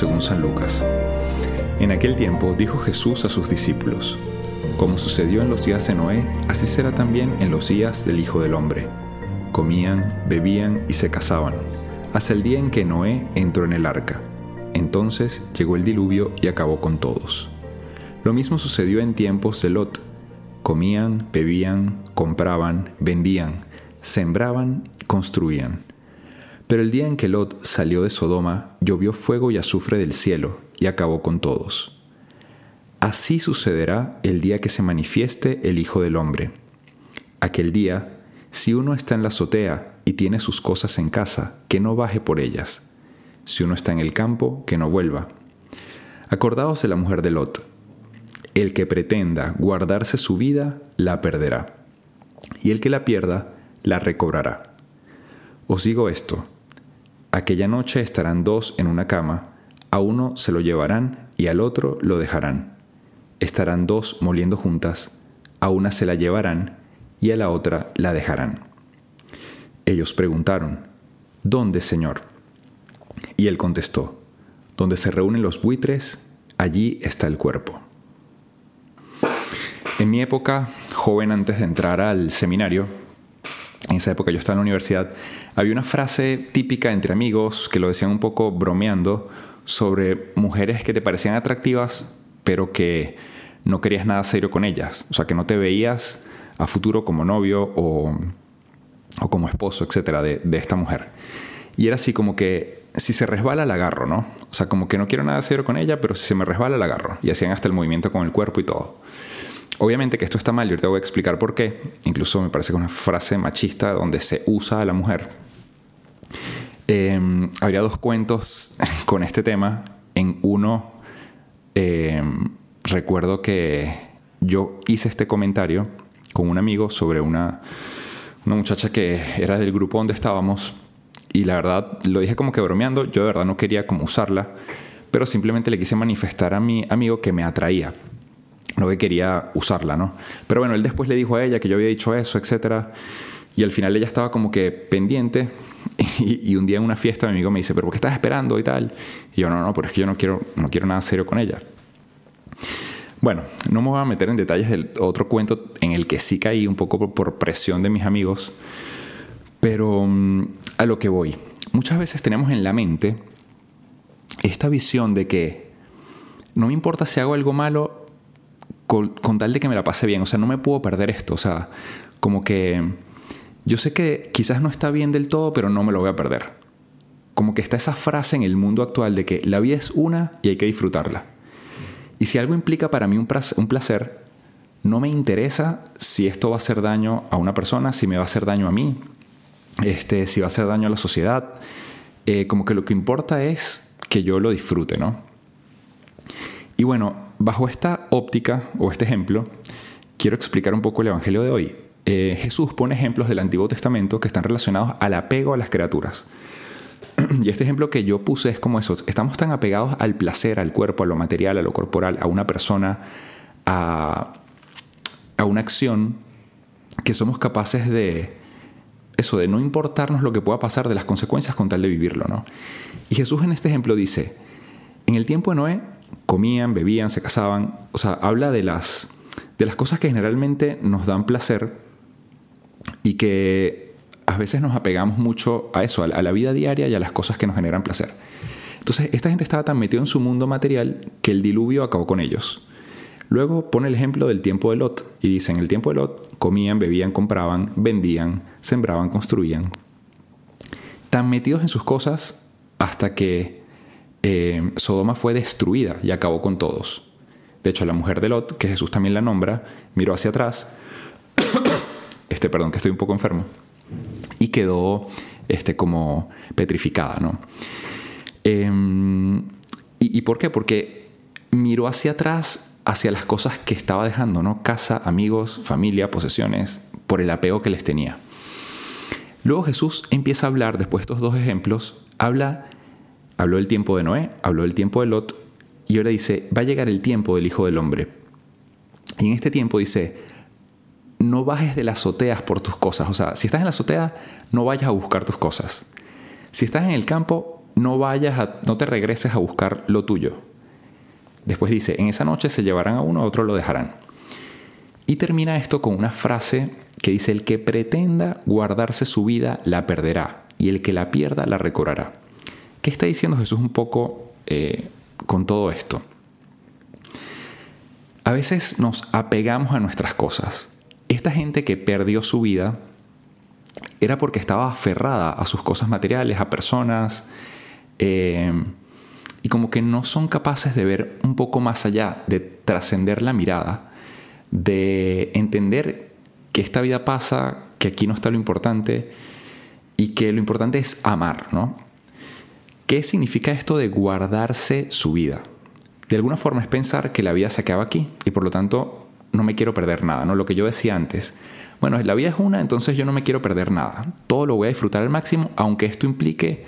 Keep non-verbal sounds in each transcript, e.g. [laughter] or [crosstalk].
Según San Lucas. En aquel tiempo dijo Jesús a sus discípulos, Como sucedió en los días de Noé, así será también en los días del Hijo del Hombre. Comían, bebían y se casaban, hasta el día en que Noé entró en el arca. Entonces llegó el diluvio y acabó con todos. Lo mismo sucedió en tiempos de Lot. Comían, bebían, compraban, vendían, sembraban y construían. Pero el día en que Lot salió de Sodoma, llovió fuego y azufre del cielo y acabó con todos. Así sucederá el día que se manifieste el Hijo del Hombre. Aquel día, si uno está en la azotea y tiene sus cosas en casa, que no baje por ellas. Si uno está en el campo, que no vuelva. Acordaos de la mujer de Lot. El que pretenda guardarse su vida, la perderá. Y el que la pierda, la recobrará. Os digo esto, Aquella noche estarán dos en una cama, a uno se lo llevarán y al otro lo dejarán. Estarán dos moliendo juntas, a una se la llevarán y a la otra la dejarán. Ellos preguntaron, ¿Dónde, Señor? Y él contestó, Donde se reúnen los buitres, allí está el cuerpo. En mi época, joven antes de entrar al seminario, en esa época yo estaba en la universidad, había una frase típica entre amigos que lo decían un poco bromeando sobre mujeres que te parecían atractivas, pero que no querías nada serio con ellas. O sea, que no te veías a futuro como novio o, como esposo, etcétera, de, de esta mujer. Y era así como que si se resbala, la agarro, ¿no? O sea, como que no quiero nada serio con ella, pero si se me resbala, la agarro. Y hacían hasta el movimiento con el cuerpo y todo. Obviamente que esto está mal y ahorita voy a explicar por qué. Incluso me parece que es una frase machista donde se usa a la mujer. Em, habría dos cuentos [laughs] con este tema. En uno, em, recuerdo que yo hice este comentario con un amigo sobre una, una muchacha que era del grupo donde estábamos y la verdad lo dije como que bromeando, yo de verdad no quería como usarla, pero simplemente le quise manifestar a mi amigo que me atraía no que quería usarla, ¿no? Pero bueno, él después le dijo a ella que yo había dicho eso, etc. Y al final ella estaba como que pendiente [laughs] y, un día en una fiesta mi amigo me dice, pero ¿por qué estás esperando y tal? Y yo, no, no, pero es que yo no quiero, no quiero nada serio con ella. Bueno, no me voy a meter en detalles del otro cuento en el que sí caí un poco por presión de mis amigos, pero mm, a lo que voy. Muchas veces tenemos en la mente esta visión de que no me importa si hago algo malo, con, tal de que me la pase bien. O sea, no me puedo perder esto. O sea, como que yo sé que quizás no está bien del todo, pero no me lo voy a perder. Como que está esa frase en el mundo actual de que la vida es una y hay que disfrutarla. Y si algo implica para mí un placer, no me interesa si esto va a hacer daño a una persona, si me va a hacer daño a mí, este, si va a hacer daño a la sociedad. Eh, como que lo que importa es que yo lo disfrute, ¿no? Y bueno, bajo esta óptica o este ejemplo, quiero explicar un poco el Evangelio de hoy. Eh, Jesús pone ejemplos del Antiguo Testamento que están relacionados al apego a las criaturas. [clears throat] Y este ejemplo que yo puse es como eso. Estamos tan apegados al placer, al cuerpo, a lo material, a lo corporal, a una persona, a, a una acción, que somos capaces de eso, de no importarnos lo que pueda pasar, de las consecuencias con tal de vivirlo. ¿no? Y Jesús en este ejemplo dice, en el tiempo de Noé comían, bebían, se casaban. O sea, habla de las, de las cosas que generalmente nos dan placer y que a veces nos apegamos mucho a eso, a la vida diaria y a las cosas que nos generan placer. Entonces, esta gente estaba tan metida en su mundo material que el diluvio acabó con ellos. Luego pone el ejemplo del tiempo de Lot y dice, en el tiempo de Lot comían, bebían, compraban, vendían, sembraban, construían. Tan metidos en sus cosas hasta que eh, Sodoma fue destruida y acabó con todos. De hecho, la mujer de Lot, que Jesús también la nombra, miró hacia atrás, [coughs] este, perdón, que estoy un poco enfermo, y quedó este, como petrificada, ¿no? Em, ¿y, ¿Y por qué? Porque miró hacia atrás, hacia las cosas que estaba dejando, ¿no? Casa, amigos, familia, posesiones, por el apego que les tenía. Luego Jesús empieza a hablar, después de estos dos ejemplos, habla Habló del tiempo de Noé, habló del tiempo de Lot y ahora dice, va a llegar el tiempo del Hijo del Hombre. Y en este tiempo dice, no bajes de las azoteas por tus cosas. O sea, si estás en la azotea, no vayas a buscar tus cosas. Si estás en el campo, no vayas no te regreses a buscar lo tuyo. Después dice, en esa noche se llevarán a uno, a otro lo dejarán. Y termina esto con una frase que dice, el que pretenda guardarse su vida la perderá, y el que la pierda la recobrará. ¿Qué está diciendo Jesús un poco eh, con todo esto? A veces nos apegamos a nuestras cosas. Esta gente que perdió su vida era porque estaba aferrada a sus cosas materiales, a personas, eh, y como que no son capaces de ver un poco más allá, de trascender la mirada, de entender que esta vida pasa, que aquí no está lo importante y que lo importante es amar, ¿no? ¿Qué significa esto de guardarse su vida? De alguna forma es pensar que la vida se acaba aquí y por lo tanto no me quiero perder nada, ¿no? Lo que yo decía antes. Bueno, la vida es una, entonces yo no me quiero perder nada. Todo lo voy a disfrutar al máximo, aunque esto implique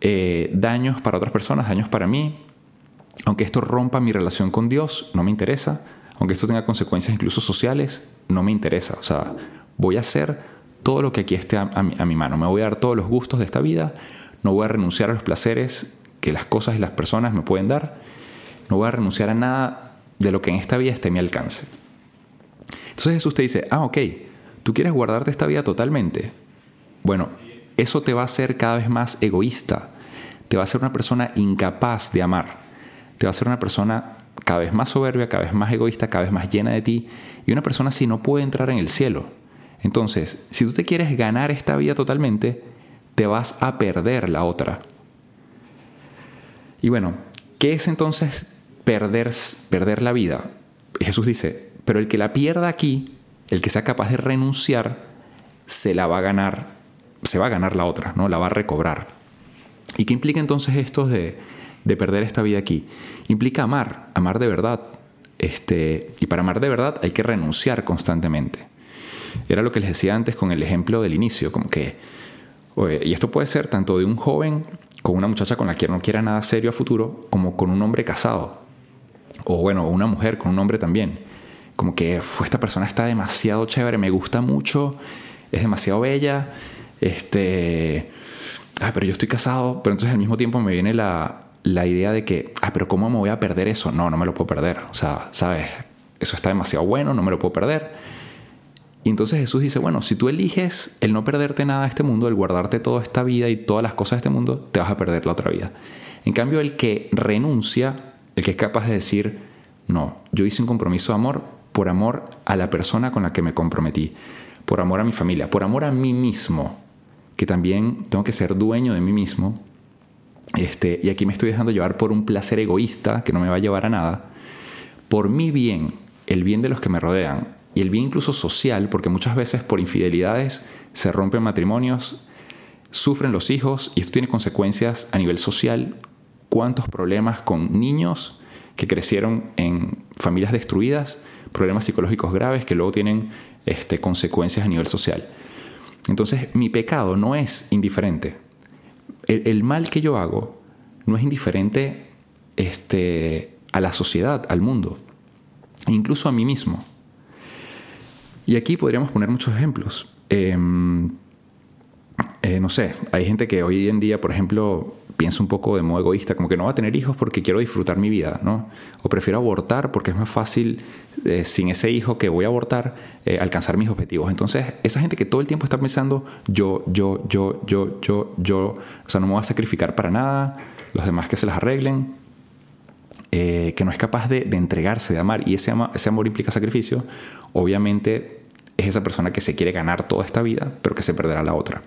eh, daños para otras personas, daños para mí, aunque esto rompa mi relación con Dios, no me interesa, aunque esto tenga consecuencias incluso sociales, no me interesa. O sea, voy a hacer todo lo que aquí esté a, mi, mano, me voy a dar todos los gustos de esta vida, no voy a renunciar a los placeres que las cosas y las personas me pueden dar, no voy a renunciar a nada de lo que en esta vida esté a mi alcance. Entonces Jesús te dice, ah, ok, tú quieres guardarte esta vida totalmente. Bueno, eso te va a hacer cada vez más egoísta, te va a hacer una persona incapaz de amar, te va a hacer una persona cada vez más soberbia, cada vez más egoísta, cada vez más llena de ti, y una persona así no puede entrar en el cielo. Entonces, si tú te quieres ganar esta vida totalmente, te vas a perder la otra. Y bueno, ¿qué es entonces perder, perder la vida? Jesús dice, pero el que la pierda aquí, el que sea capaz de renunciar, se la va a ganar se va a ganar la otra, ¿no? La va a recobrar. ¿Y qué implica entonces esto de, perder esta vida aquí? Implica amar, amar de verdad. Este, y para amar de verdad hay que renunciar constantemente. Era lo que les decía antes con el ejemplo del inicio, como que, y esto puede ser tanto de un joven con una muchacha con la que no quiera nada serio a futuro, como con un hombre casado. O bueno, una mujer con un hombre también. Como que esta persona está demasiado chévere, me gusta mucho, es demasiado bella, este, ah, pero yo estoy casado, pero entonces al mismo tiempo me viene la, la idea de que, ah, pero ¿cómo me voy a perder eso? No, no me lo puedo perder. O sea, ¿sabes? Eso está demasiado bueno, no me lo puedo perder. Y entonces Jesús dice, bueno, si tú eliges el no perderte nada de este mundo, el guardarte toda esta vida y todas las cosas de este mundo, te vas a perder la otra vida. En cambio, el que renuncia, el que es capaz de decir, no, yo hice un compromiso de amor por amor a la persona con la que me comprometí, por amor a mi familia, por amor a mí mismo, que también tengo que ser dueño de mí mismo. Este, y aquí me estoy dejando llevar por un placer egoísta que no me va a llevar a nada, por mi bien, el bien de los que me rodean y el bien incluso social, porque muchas veces por infidelidades se rompen matrimonios, sufren los hijos y esto tiene consecuencias a nivel social. ¿Cuántos problemas con niños que crecieron en familias destruidas, problemas psicológicos graves que luego tienen este, consecuencias a nivel social? Entonces mi pecado no es indiferente. El, mal que yo hago no es indiferente este, a la sociedad, al mundo, incluso a mí mismo. Y aquí podríamos poner muchos ejemplos. Em, eh, no sé, hay gente que hoy en día, por ejemplo, piensa un poco de modo egoísta, como que no va a tener hijos porque quiero disfrutar mi vida, ¿no? O prefiero abortar porque es más fácil, eh, sin ese hijo que voy a abortar, eh, alcanzar mis objetivos. Entonces, esa gente que todo el tiempo está pensando, yo, yo, yo, yo, yo, yo, o sea, no me voy a sacrificar para nada, los demás que se las arreglen, que no es capaz de, entregarse, de amar, y ese, ese amor implica sacrificio, obviamente es esa persona que se quiere ganar toda esta vida, pero que se perderá la otra.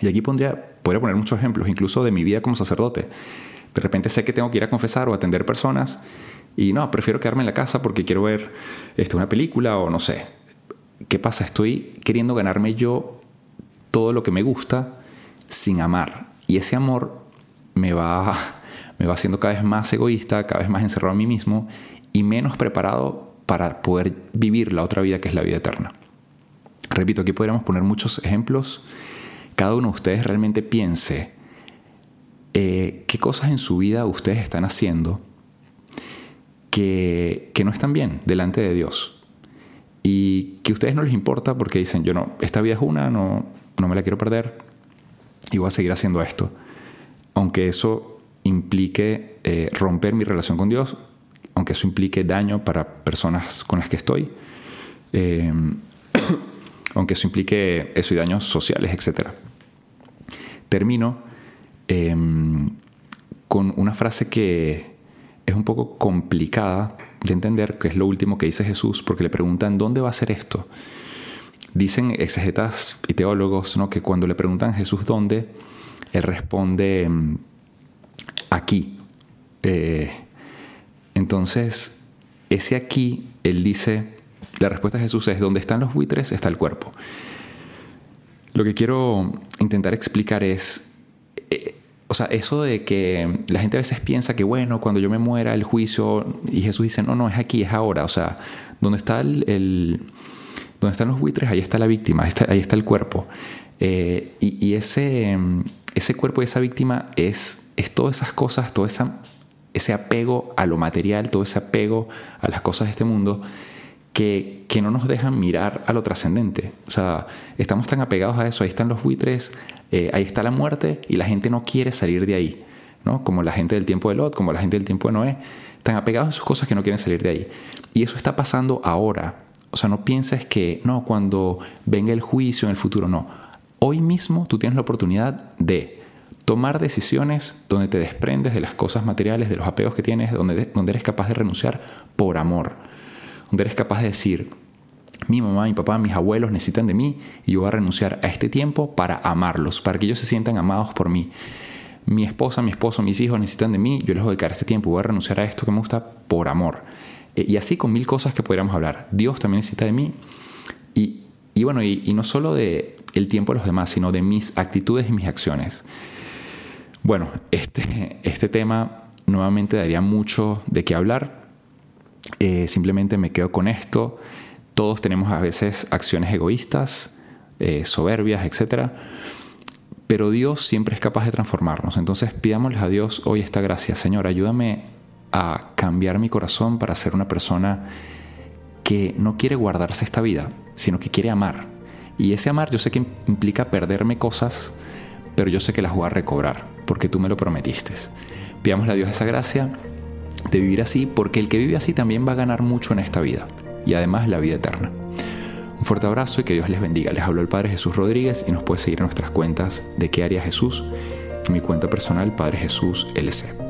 Y aquí pondría, podría poner muchos ejemplos, incluso de mi vida como sacerdote. De repente sé que tengo que ir a confesar o atender personas y no, prefiero quedarme en la casa porque quiero ver este, una película o no sé. ¿Qué pasa? Estoy queriendo ganarme yo todo lo que me gusta sin amar. Y ese amor me va, me va haciendo cada vez más egoísta, cada vez más encerrado en mí mismo y menos preparado para poder vivir la otra vida que es la vida eterna. Repito, aquí podríamos poner muchos ejemplos cada uno de ustedes realmente piense eh, qué cosas en su vida ustedes están haciendo que, no están bien delante de Dios. Y que a ustedes no les importa porque dicen, yo no, esta vida es una, no, no me la quiero perder y voy a seguir haciendo esto. aunque eso implique eh, romper mi relación con Dios, aunque eso implique daño para personas con las que estoy, eh, [coughs] aunque eso implique eso y daños sociales, etc. Termino em, con una frase que es un poco complicada de entender, que es lo último que dice Jesús, porque le preguntan, ¿dónde va a ser esto? Dicen exegetas y teólogos ¿no? que cuando le preguntan a Jesús dónde, él responde em, aquí. Eh, entonces, ese aquí, él dice, la respuesta de Jesús es, donde están los buitres está el cuerpo. Lo que quiero intentar explicar es, eh, o sea, eso de que la gente a veces piensa que, bueno, cuando yo me muera, el juicio, y Jesús dice, no, no, es aquí, es ahora. O sea, donde está el, donde están los buitres, ahí está la víctima, ahí está, el cuerpo. Eh, y, ese, ese cuerpo y esa víctima es, es todas esas cosas, todo ese apego a lo material, todo ese apego a las cosas de este mundo que, que no nos dejan mirar a lo trascendente. O sea, estamos tan apegados a eso, ahí están los buitres, eh, ahí está la muerte y la gente no quiere salir de ahí, ¿no? Como la gente del tiempo de Lot, como la gente del tiempo de Noé, están apegados a sus cosas que no quieren salir de ahí. Y eso está pasando ahora. O sea, no pienses que, no, cuando venga el juicio en el futuro, no. Hoy mismo tú tienes la oportunidad de tomar decisiones donde te desprendes de las cosas materiales, de los apegos que tienes, donde, donde eres capaz de renunciar por amor, donde eres capaz de decir, mi mamá, mi papá, mis abuelos necesitan de mí y yo voy a renunciar a este tiempo para amarlos, para que ellos se sientan amados por mí. Mi esposa, mi esposo, mis hijos necesitan de mí, yo les voy a dedicar este tiempo, voy a renunciar a esto que me gusta por amor. Eh, y así con mil cosas que podríamos hablar. Dios también necesita de mí. Y, y bueno, y, y, no solo de el tiempo de los demás, sino de mis actitudes y mis acciones. Bueno, este, este tema nuevamente daría mucho de qué hablar. Eh, simplemente me quedo con esto. Todos tenemos a veces acciones egoístas, eh, soberbias, etc. Pero Dios siempre es capaz de transformarnos. Entonces pidámosles a Dios hoy esta gracia. Señor, ayúdame a cambiar mi corazón para ser una persona que no quiere guardarse esta vida, sino que quiere amar. Y ese amar yo sé que implica perderme cosas, pero yo sé que las voy a recobrar, porque tú me lo prometiste. Pidámosle a Dios esa gracia de vivir así, porque el que vive así también va a ganar mucho en esta vida, y además la vida eterna. Un fuerte abrazo y que Dios les bendiga. Les habló el Padre Jesús Rodríguez y nos puede seguir en nuestras cuentas de qué haría Jesús, en mi cuenta personal Padre Jesús LC.